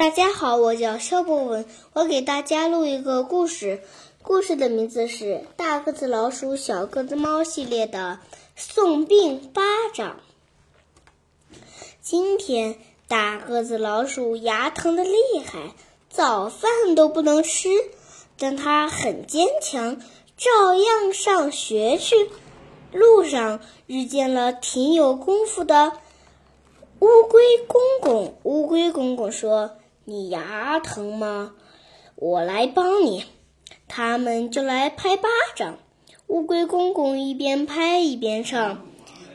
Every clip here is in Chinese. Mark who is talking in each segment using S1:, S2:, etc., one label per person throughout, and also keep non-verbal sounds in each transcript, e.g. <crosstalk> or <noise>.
S1: 大家好，我叫肖博文，我给大家录一个故事。故事的名字是《大个子老鼠、小个子猫》系列的送病巴掌。今天大个子老鼠牙疼的厉害，早饭都不能吃，但它很坚强，照样上学去。路上遇见了挺有功夫的乌龟公公。乌龟公公说。你牙疼吗？我来帮你。他们就来拍巴掌。乌龟公公一边拍一边唱：“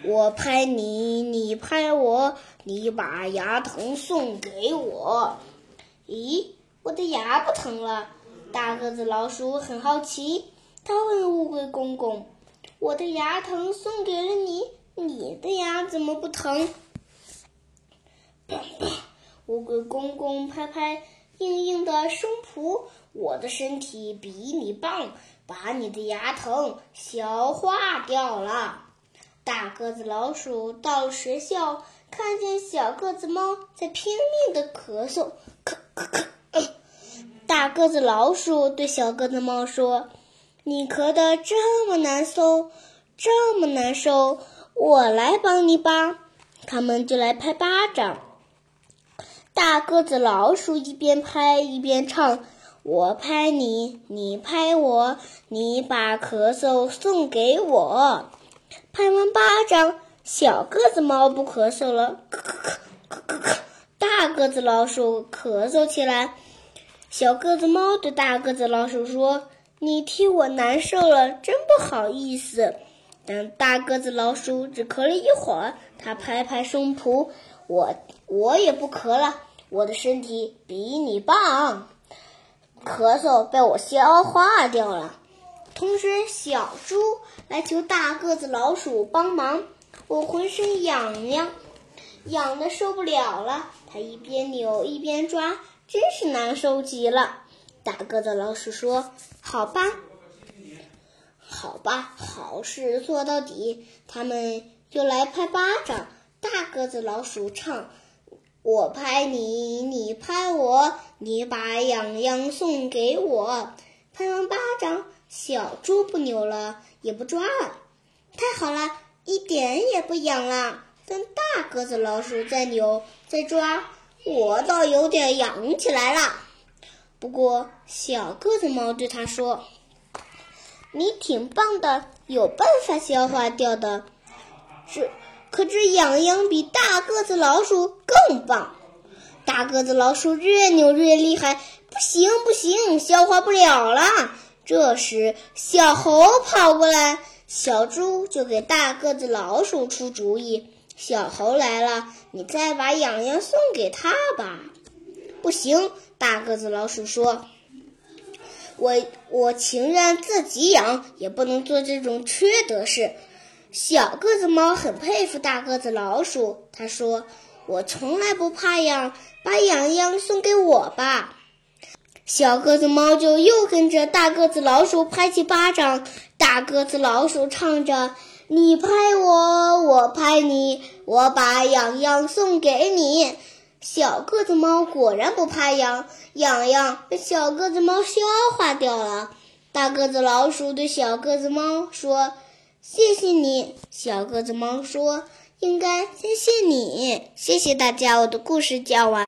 S1: 我拍你，你拍我，你把牙疼送给我。”咦，我的牙不疼了？大个子老鼠很好奇，他问乌龟公公：“我的牙疼，送给了你，你的牙怎么不疼？” <coughs> 乌龟公公拍拍硬硬的胸脯，我的身体比你棒，把你的牙疼消化掉了。大个子老鼠到了学校，看见小个子猫在拼命的咳嗽，咳咳咳。大个子老鼠对小个子猫说：“你咳得这么难受，这么难受，我来帮你吧。”他们就来拍巴掌。大个子老鼠一边拍一边唱：“我拍你，你拍我，你把咳嗽送给我。”拍完巴掌，小个子猫不咳嗽了，咳咳咳咳咳。大个子老鼠咳嗽起来。小个子猫对大个子老鼠说：“你替我难受了，真不好意思。”但大个子老鼠只咳了一会儿，它拍拍胸脯。我我也不咳了，我的身体比你棒，咳嗽被我消化掉了。同时，小猪来求大个子老鼠帮忙，我浑身痒痒，痒的受不了了。它一边扭一边抓，真是难受极了。大个子老鼠说：“好吧，好吧，好事做到底。”他们就来拍巴掌。大个子老鼠唱：“我拍你，你拍我，你把痒痒送给我。”拍完巴掌，小猪不扭了，也不抓了，太好了，一点也不痒了。但大个子老鼠再扭再抓，我倒有点痒起来了。不过小个子猫对他说：“你挺棒的，有办法消化掉的。”这。可这痒痒比大个子老鼠更棒，大个子老鼠越扭越厉害，不行不行，消化不了了。这时，小猴跑过来，小猪就给大个子老鼠出主意：“小猴来了，你再把痒痒送给他吧。”不行，大个子老鼠说：“我我情愿自己养，也不能做这种缺德事。”小个子猫很佩服大个子老鼠，他说：“我从来不怕痒，把痒痒送给我吧。”小个子猫就又跟着大个子老鼠拍起巴掌。大个子老鼠唱着：“你拍我，我拍你，我把痒痒送给你。”小个子猫果然不怕痒，痒痒被小个子猫消化掉了。大个子老鼠对小个子猫说。谢谢你，小个子猫说：“应该谢谢你。”谢谢大家，我的故事讲完。